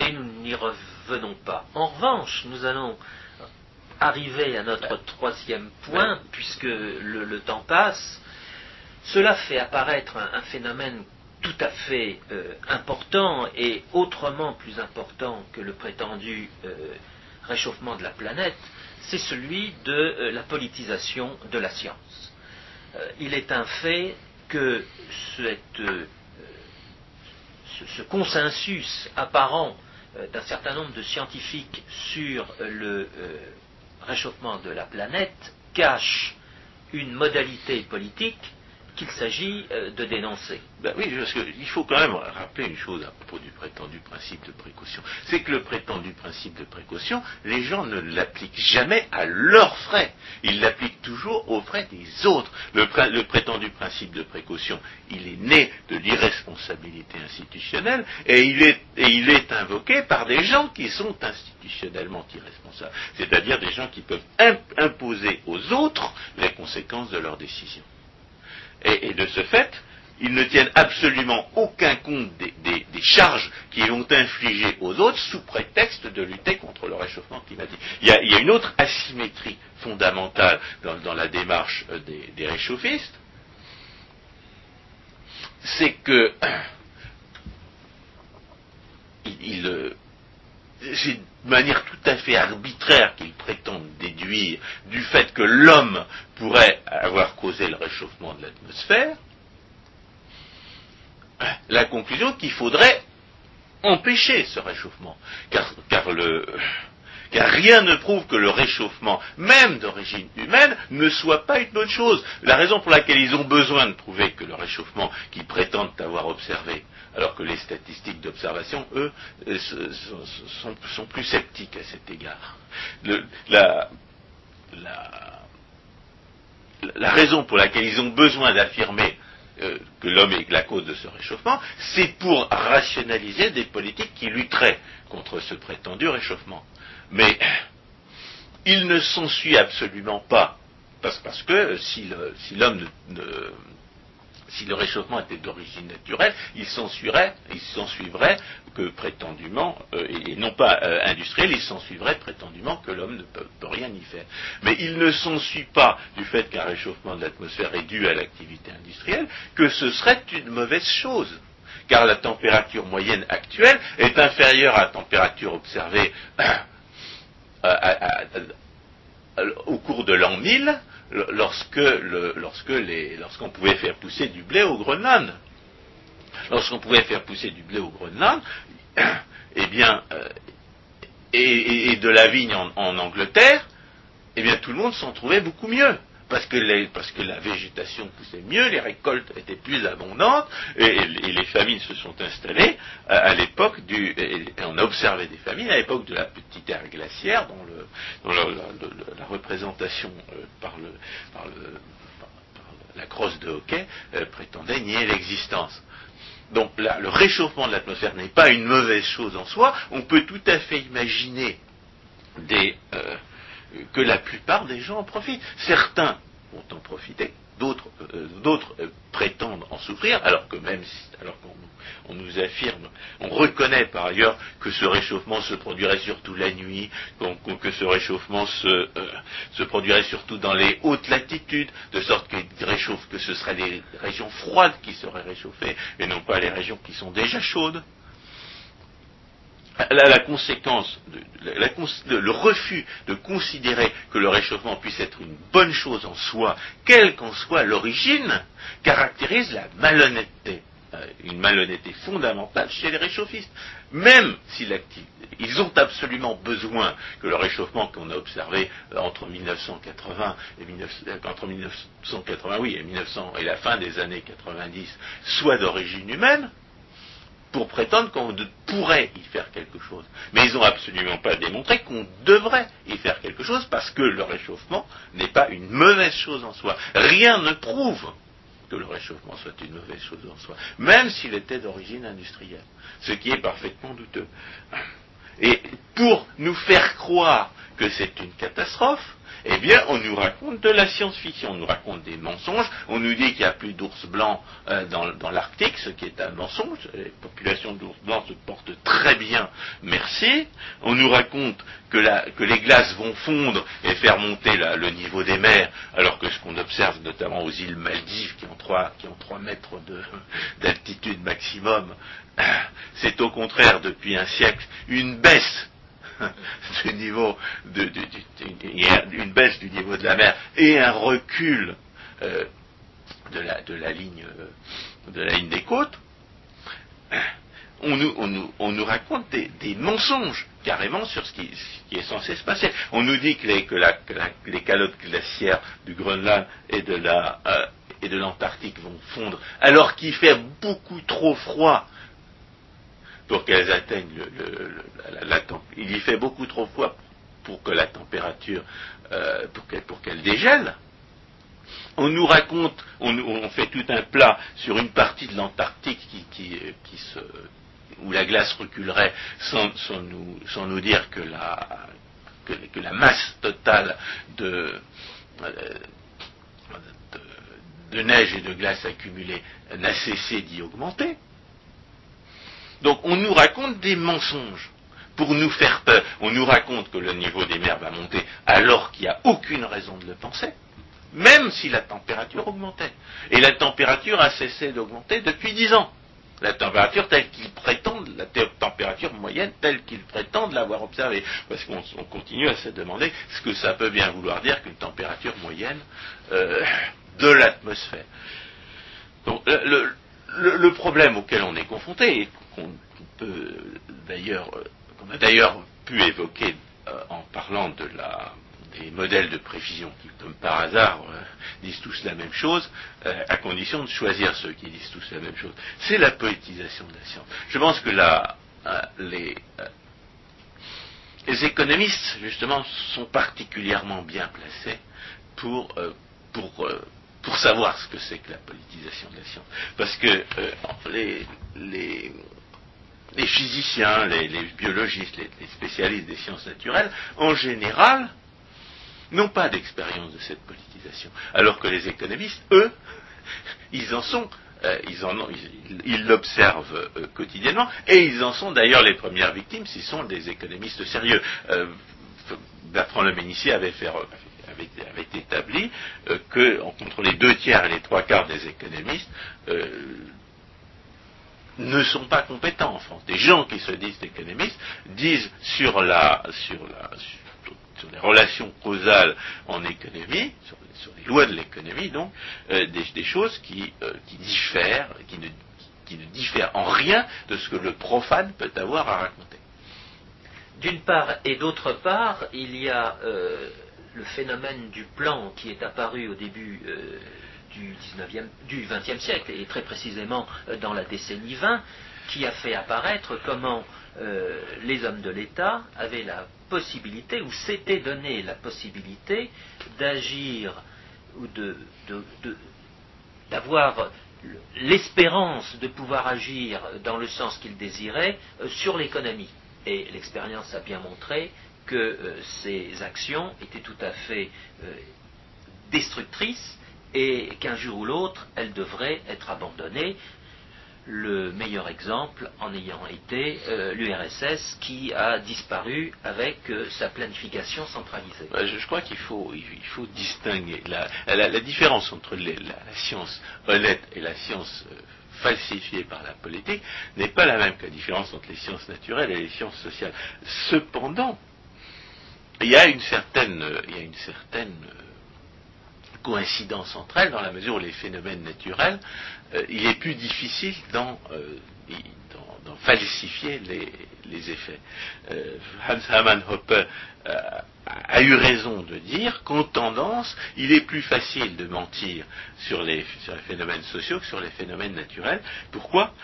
Et nous n'y revenons pas. En revanche, nous allons arriver à notre troisième point, puisque le, temps passe. Cela fait apparaître un, phénomène tout à fait euh, important et autrement plus important que le prétendu euh, réchauffement de la planète, c'est celui de euh, la politisation de la science. Euh, il est un fait que euh, ce, consensus apparent d'un certain nombre de scientifiques sur le réchauffement de la planète cache une modalité politique qu'il s'agit euh, de dénoncer. Ben oui, parce qu'il faut quand même rappeler une chose à propos du prétendu principe de précaution. C'est que le prétendu principe de précaution, les gens ne l'appliquent jamais à leurs frais. Ils l'appliquent toujours aux frais des autres. Le, prétendu principe de précaution, il est né de l'irresponsabilité institutionnelle et il, est, et il est invoqué par des gens qui sont institutionnellement irresponsables. C'est-à-dire des gens qui peuvent imposer aux autres les conséquences de leurs décisions. Et, de ce fait, ils ne tiennent absolument aucun compte des, charges qu'ils vont infliger aux autres sous prétexte de lutter contre le réchauffement climatique. Il y a, une autre asymétrie fondamentale dans, la démarche euh, des, réchauffistes, c'est que euh, c'est de manière tout à fait arbitraire qu'ils prétendent déduire du fait que l'homme pourrait avoir causé le réchauffement de l'atmosphère, la conclusion qu'il faudrait empêcher ce réchauffement. Car, car, rien ne prouve que le réchauffement, même d'origine humaine, ne soit pas une bonne chose. La raison pour laquelle ils ont besoin de prouver que le réchauffement qu'ils prétendent avoir observé alors que les statistiques d'observation, eux, euh, sont, plus sceptiques à cet égard. la, raison pour laquelle ils ont besoin d'affirmer euh, que l'homme est la cause de ce réchauffement, c'est pour rationaliser des politiques qui lutteraient contre ce prétendu réchauffement. Mais il ne s'ensuit absolument pas, parce, que si l'homme ne si le réchauffement était d'origine naturelle, il il s'ensuivrait que prétendument, euh, et non pas euh, industriel, il s'ensuivrait prétendument que l'homme ne peut, rien y faire. Mais il ne s'ensuit pas du fait qu'un réchauffement de l'atmosphère est dû à l'activité industrielle, que ce serait une mauvaise chose. Car la température moyenne actuelle est inférieure à la température observée au cours de l'an 1000, lorsque, lorsqu'on pouvait faire pousser du blé au Groenland. Lorsqu'on pouvait faire pousser du blé au Groenland, eh bien, euh, et, de la vigne en, Angleterre, eh bien, tout le monde s'en trouvait beaucoup mieux parce que, parce que la végétation poussait mieux, les récoltes étaient plus abondantes, et, les famines se sont installées à, l'époque du. Et, on a observé des famines à l'époque de la petite ère glaciaire, dont, la, représentation euh, par, la crosse de hockey euh, prétendait nier l'existence. Donc le réchauffement de l'atmosphère n'est pas une mauvaise chose en soi. On peut tout à fait imaginer des, euh, que la plupart des gens en profitent. Certains vont en profiter, d'autres, euh, euh, prétendent en souffrir, alors que même alors qu'on nous affirme, on reconnaît par ailleurs que ce réchauffement se produirait surtout la nuit, que ce réchauffement se, produirait surtout dans les hautes latitudes, de sorte réchauffe, que ce seraient les régions froides qui seraient réchauffées, et non pas les régions qui sont déjà chaudes la, conséquence, le refus de considérer que le réchauffement puisse être une bonne chose en soi, quelle qu'en soit l'origine, caractérise la malhonnêteté, euh, une malhonnêteté fondamentale chez les réchauffistes. Même si ils ont absolument besoin que le réchauffement qu'on a observé euh, entre 1980 et entre 1980 oui, et 1900 et la fin des années 90 soit d'origine humaine, pour prétendre qu'on pourrait y faire quelque chose. Mais ils n'ont absolument pas démontré qu'on devrait y faire quelque chose parce que le réchauffement n'est pas une mauvaise chose en soi. Rien ne prouve que le réchauffement soit une mauvaise chose en soi, même s'il était d'origine industrielle, ce qui est parfaitement douteux. Et pour nous faire croire que c'est une catastrophe, eh bien, on nous raconte de la science-fiction, on nous raconte des mensonges, on nous dit qu'il n'y a plus d'ours blancs euh, dans, l'Arctique, ce qui est un mensonge, les populations d'ours blancs se portent très bien, merci, on nous raconte que, les glaces vont fondre et faire monter le niveau des mers, alors que ce qu'on observe notamment aux îles Maldives, qui ont 3, qui ont 3 mètres d'altitude maximum, c'est au contraire depuis un siècle une baisse du niveau de, une baisse du niveau de la mer et un recul euh, de, la, de, la, ligne euh, de la ligne des côtes, on nous, on nous, on nous raconte des, mensonges carrément sur ce qui, est censé se passer. On nous dit que les, calottes glaciaires du Groenland et de euh, et de l'Antarctique vont fondre, alors qu'il fait beaucoup trop froid pour qu'elles atteignent le, la, Il y fait beaucoup trop froid pour que la température, euh, pour qu'elle dégèle. On nous raconte, on, fait tout un plat sur une partie de l'Antarctique qui, se, où la glace reculerait sans, nous, dire que la, la masse totale de, de neige et de glace accumulée n'a cessé d'y augmenter. Donc on nous raconte des mensonges pour nous faire peur. On nous raconte que le niveau des mers va monter alors qu'il n'y a aucune raison de le penser, même si la température augmentait. Et la température a cessé d'augmenter depuis dix ans. La température telle qu'ils prétendent, la température moyenne telle qu'ils prétendent l'avoir observée. Parce qu'on continue à se demander ce que ça peut bien vouloir dire qu'une température moyenne euh, de l'atmosphère. Donc le, problème auquel on est confronté, et qu'on peut d'ailleurs, euh, qu'on a d'ailleurs pu évoquer euh, en parlant de la, des modèles de prévision qui, comme par hasard, euh, disent tous la même chose, à condition de choisir ceux qui disent tous la même chose. C'est la poétisation de la science. Je pense que là, les, les économistes, justement, sont particulièrement bien placés pour, pour pour savoir ce que c'est que la politisation de la science. Parce que euh, les, physiciens, les, biologistes, les, spécialistes des sciences naturelles, en général, n'ont pas d'expérience de cette politisation. Alors que les économistes, eux, ils en sont euh, ils en ils l'observent euh, quotidiennement, et ils en sont d'ailleurs les premières victimes, ce sont des économistes sérieux. Euh, Bertrand Le Ménissier avait, fait, avait, établi que entre les deux tiers et les trois quarts des économistes ne sont pas compétents en France. Des gens qui se disent économistes disent sur la sur la sur les relations causales en économie, sur, les lois de l'économie, donc, euh, des, choses qui, euh, qui diffèrent, qui ne, qui ne diffèrent en rien de ce que le profane peut avoir à raconter. D'une part, et d'autre part, il y a euh, le phénomène du plan qui est apparu au début du, 19e, du 20e siècle, et très précisément dans la décennie 20, qui a fait apparaître comment les hommes de l'État avaient la possibilité, ou s'était donné la possibilité d'agir ou d'avoir l'espérance de pouvoir agir dans le sens qu'il désirait euh, sur l'économie. Et l'expérience a bien montré que euh, ces actions étaient tout à fait euh, destructrices et qu'un jour ou l'autre, elles devraient être abandonnées le meilleur exemple en ayant été euh, l'URSS qui a disparu avec euh, sa planification centralisée. je, crois qu'il faut, il faut distinguer la, différence entre la, science honnête et la science euh, falsifiée par la politique n'est pas la même que la différence entre les sciences naturelles et les sciences sociales. Cependant, il y a une certaine, il y a une certaine coïncidence entre elles, dans la mesure où les phénomènes naturels, euh, il est plus difficile d'en, euh, falsifier les, effets. Euh, Hans Hermann Hoppe a eu raison de dire qu'en tendance, il est plus facile de mentir sur les, sur les phénomènes sociaux que sur les phénomènes naturels. Pourquoi?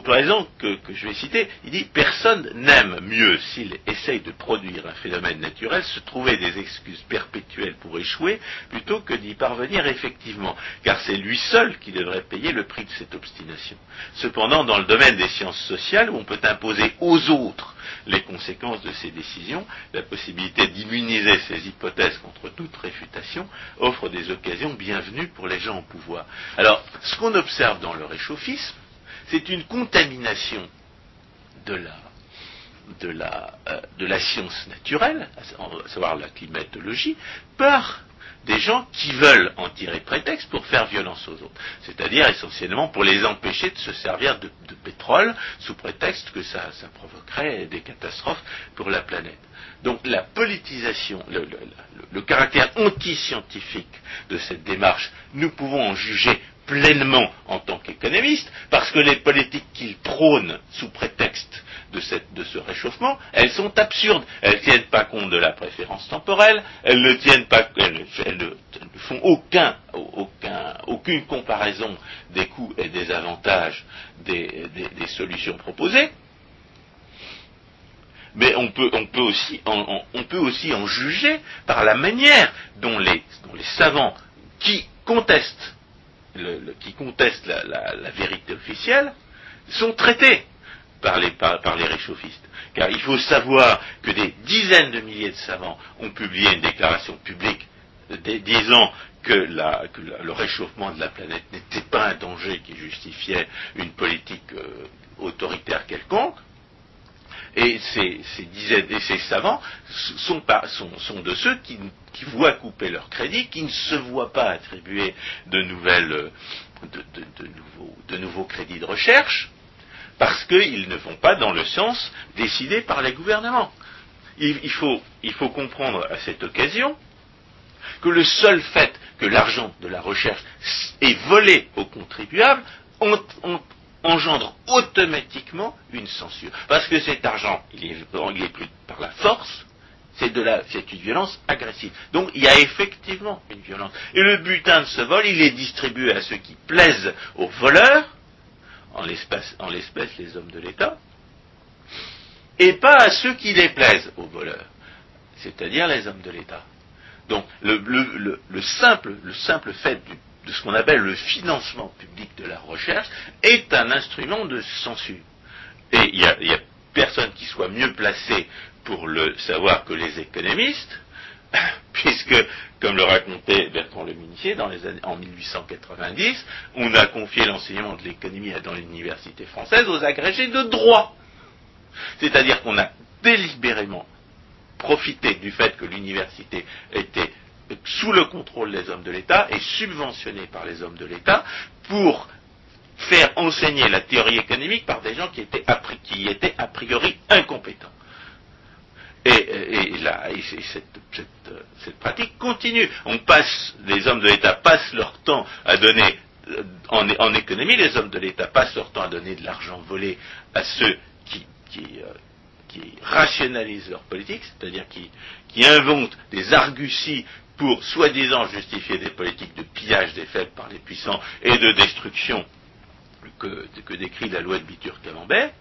Pour la raison que, je vais citer, il dit personne n'aime mieux s'il essaye de produire un phénomène naturel se trouver des excuses perpétuelles pour échouer plutôt que d'y parvenir effectivement, car c'est lui seul qui devrait payer le prix de cette obstination. Cependant, dans le domaine des sciences sociales, où on peut imposer aux autres les conséquences de ses décisions, la possibilité d'immuniser ces hypothèses contre toute réfutation offre des occasions bienvenues pour les gens au pouvoir. Alors, ce qu'on observe dans le réchauffisme, c'est une contamination de la, euh, science naturelle, à savoir la climatologie, par des gens qui veulent en tirer prétexte pour faire violence aux autres. C'est-à-dire essentiellement pour les empêcher de se servir de, pétrole sous prétexte que ça, provoquerait des catastrophes pour la planète. Donc la politisation, le, le caractère anti-scientifique de cette démarche, nous pouvons en juger pleinement en tant qu'économiste, parce que les politiques qu'il prône sous prétexte de, ce réchauffement, elles sont absurdes. Elles ne tiennent pas compte de la préférence temporelle, elles ne tiennent pas, elles, ne font aucun, aucune comparaison des coûts et des avantages des, solutions proposées. Mais on peut, aussi, en juger par la manière dont les savants qui contestent qui contestent la, vérité officielle sont traités par les, réchauffistes. Car il faut savoir que des dizaines de milliers de savants ont publié une déclaration publique disant que, le réchauffement de la planète n'était pas un danger qui justifiait une politique euh, autoritaire quelconque, et ces, dizaines et ces savants sont, de ceux qui, voient couper leur crédit, qui ne se voient pas attribuer de, nouvelles, de, nouveaux, crédits de recherche, parce qu'ils ne vont pas dans le sens décidé par les gouvernements. Il, faut, il faut comprendre à cette occasion que le seul fait que l'argent de la recherche est volé aux contribuables engendre automatiquement une censure. Parce que cet argent, il est, plus par la force, c'est une violence agressive. Donc il y a effectivement une violence. Et le butin de ce vol, il est distribué à ceux qui plaisent aux voleurs, en l'espèce, en l'espèce les hommes de l'État, et pas à ceux qui déplaisent aux voleurs, c'est-à-dire les hommes de l'État. Donc le, simple, le simple fait du de ce qu'on appelle le financement public de la recherche est un instrument de censure. Et il n'y a, personne qui soit mieux placé pour le savoir que les économistes, puisque, comme le racontait Bertrand Le Munier, dans les années, en 1890, on a confié l'enseignement de l'économie dans l'université française aux agrégés de droit. C'est-à-dire qu'on a délibérément profité du fait que l'université était sous le contrôle des hommes de l'État et subventionnée par les hommes de l'État pour faire enseigner la théorie économique par des gens qui étaient qui étaient a priori incompétents. Et, là, cette, pratique continue. On passe, les hommes de l'État passent leur temps à donner, euh, en, économie, les hommes de l'État passent leur temps à donner de l'argent volé à ceux qui, euh, rationalisent leur politique, c'est-à-dire qui, qui inventent des arguties pour soi-disant justifier des politiques de pillage des faibles par les puissants et de destruction que, décrit la loi de Bitur-Camembert,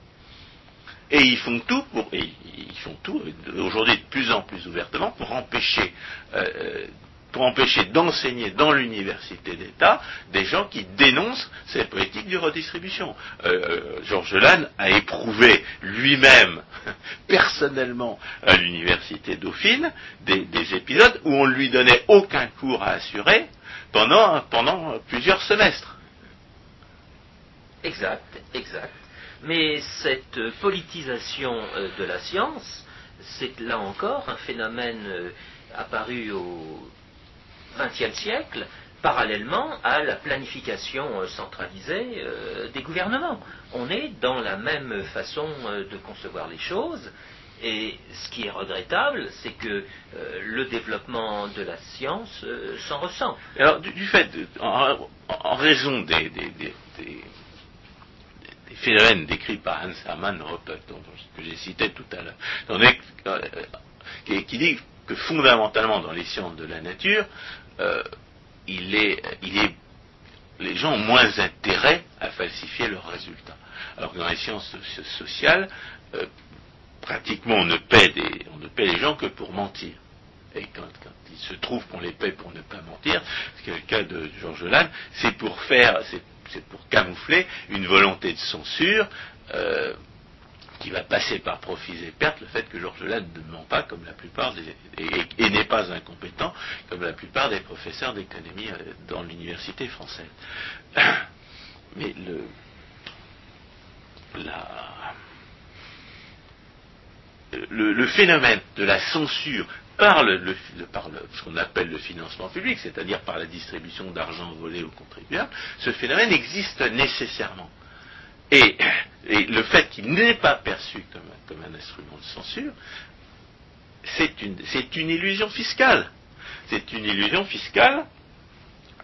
et ils font tout ils font tout aujourd'hui de plus en plus ouvertement pour empêcher, euh, pour empêcher d'enseigner dans l'université d'État des gens qui dénoncent ces politiques de redistribution. Euh, euh, Georges Lannes a éprouvé lui-même personnellement à l'université Dauphine des, des, épisodes où on ne lui donnait aucun cours à assurer pendant, plusieurs semestres. Exact, exact. Mais cette politisation euh, de la science, c'est là encore un phénomène apparu au XXe siècle, parallèlement à la planification euh, centralisée des gouvernements. On est dans la même façon de concevoir les choses, et ce qui est regrettable, c'est que le développement de la science s'en ressent. Alors, du, fait, en, raison des phénomène décrit par Hans Hermann Hoppe, que j'ai cité tout à l'heure, euh, qui, dit que fondamentalement dans les sciences de la nature, euh, les gens ont moins intérêt à falsifier leurs résultats. Alors que dans les sciences sociales, euh, pratiquement on ne, paie on ne paie les gens que pour mentir. Et quand, il se trouve qu'on les paie pour ne pas mentir, ce qui est le cas de Georges Lannes, c'est pour faire, c'est pour camoufler une volonté de censure euh, qui va passer par profits et pertes le fait que Georges Lannes ne ment pas comme la plupart des, et, n'est pas incompétent comme la plupart des professeurs d'économie euh, dans l'université française. Mais le, le, phénomène de la censure par, le, ce qu'on appelle le financement public, c'est-à-dire par la distribution d'argent volé aux contribuables, ce phénomène existe nécessairement. Et, le fait qu'il n'est pas perçu comme, un instrument de censure, c'est une, illusion fiscale. C'est une illusion fiscale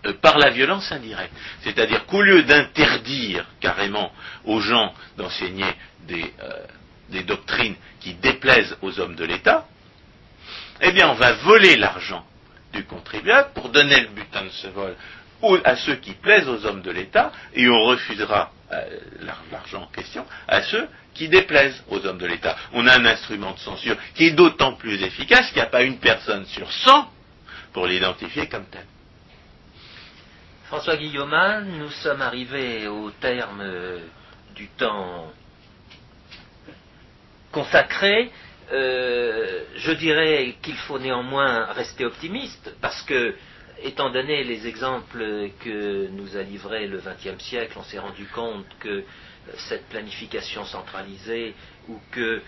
euh, par la violence indirecte. C'est-à-dire qu'au lieu d'interdire carrément aux gens d'enseigner des, euh, des doctrines qui déplaisent aux hommes de l'État, eh bien on va voler l'argent du contribuable pour donner le butin de ce vol à ceux qui plaisent aux hommes de l'État et on refusera l'argent en question à ceux qui déplaisent aux hommes de l'État. On a un instrument de censure qui est d'autant plus efficace qu'il n'y a pas une personne sur 100 pour l'identifier comme tel. François Guillaumin, nous sommes arrivés au terme du temps consacré. Euh, je dirais qu'il faut néanmoins rester optimiste parce que, étant donné les exemples que nous a livrés le XXe siècle, on s'est rendu compte que cette planification centralisée ou que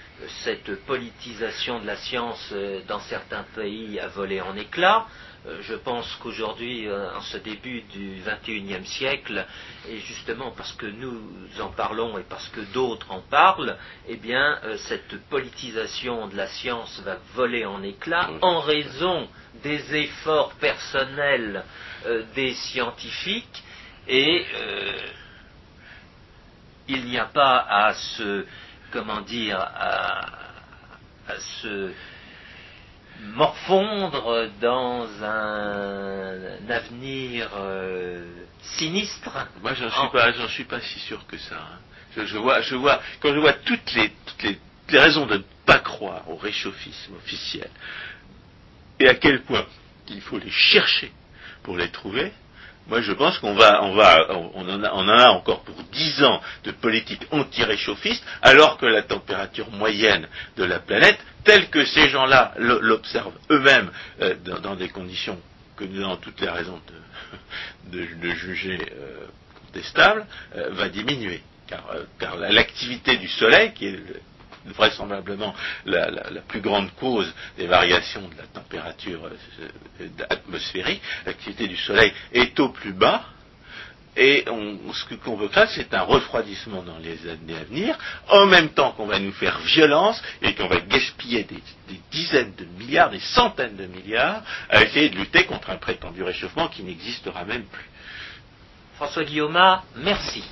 cette politisation de la science dans certains pays a volé en éclats, euh, je pense qu'aujourd'hui, euh, en ce début du XXIe siècle, et justement parce que nous en parlons et parce que d'autres en parlent, eh bien, euh, cette politisation de la science va voler en éclats en raison des efforts personnels des scientifiques. Et il n'y a pas à se, comment dire, à, à se morfondre dans un, avenir euh, sinistre. Moi, j'en suis pas, j'en suis pas si sûr que ça. Hein. Je, vois, je vois, quand je vois toutes les, toutes les, raisons de ne pas croire au réchauffisme officiel et à quel point il faut les chercher pour les trouver, moi je pense qu'on va, en, a, encore pour dix ans de politique anti-réchauffiste, alors que la température moyenne de la planète, telle que ces gens-là l'observent eux-mêmes euh, dans, des conditions que nous avons toutes les raisons de, juger euh, contestables, euh, va diminuer. Car, car l'activité du Soleil, qui est vraisemblablement la, plus grande cause des variations de la température euh, atmosphérique, l'activité du Soleil est au plus bas, et ce qu'on veut faire, c'est un refroidissement dans les années à venir, en même temps qu'on va nous faire violence et qu'on va gaspiller des, des, dizaines de milliards, des centaines de milliards, à essayer de lutter contre un prétendu réchauffement qui n'existera même plus. François Guillaume, merci.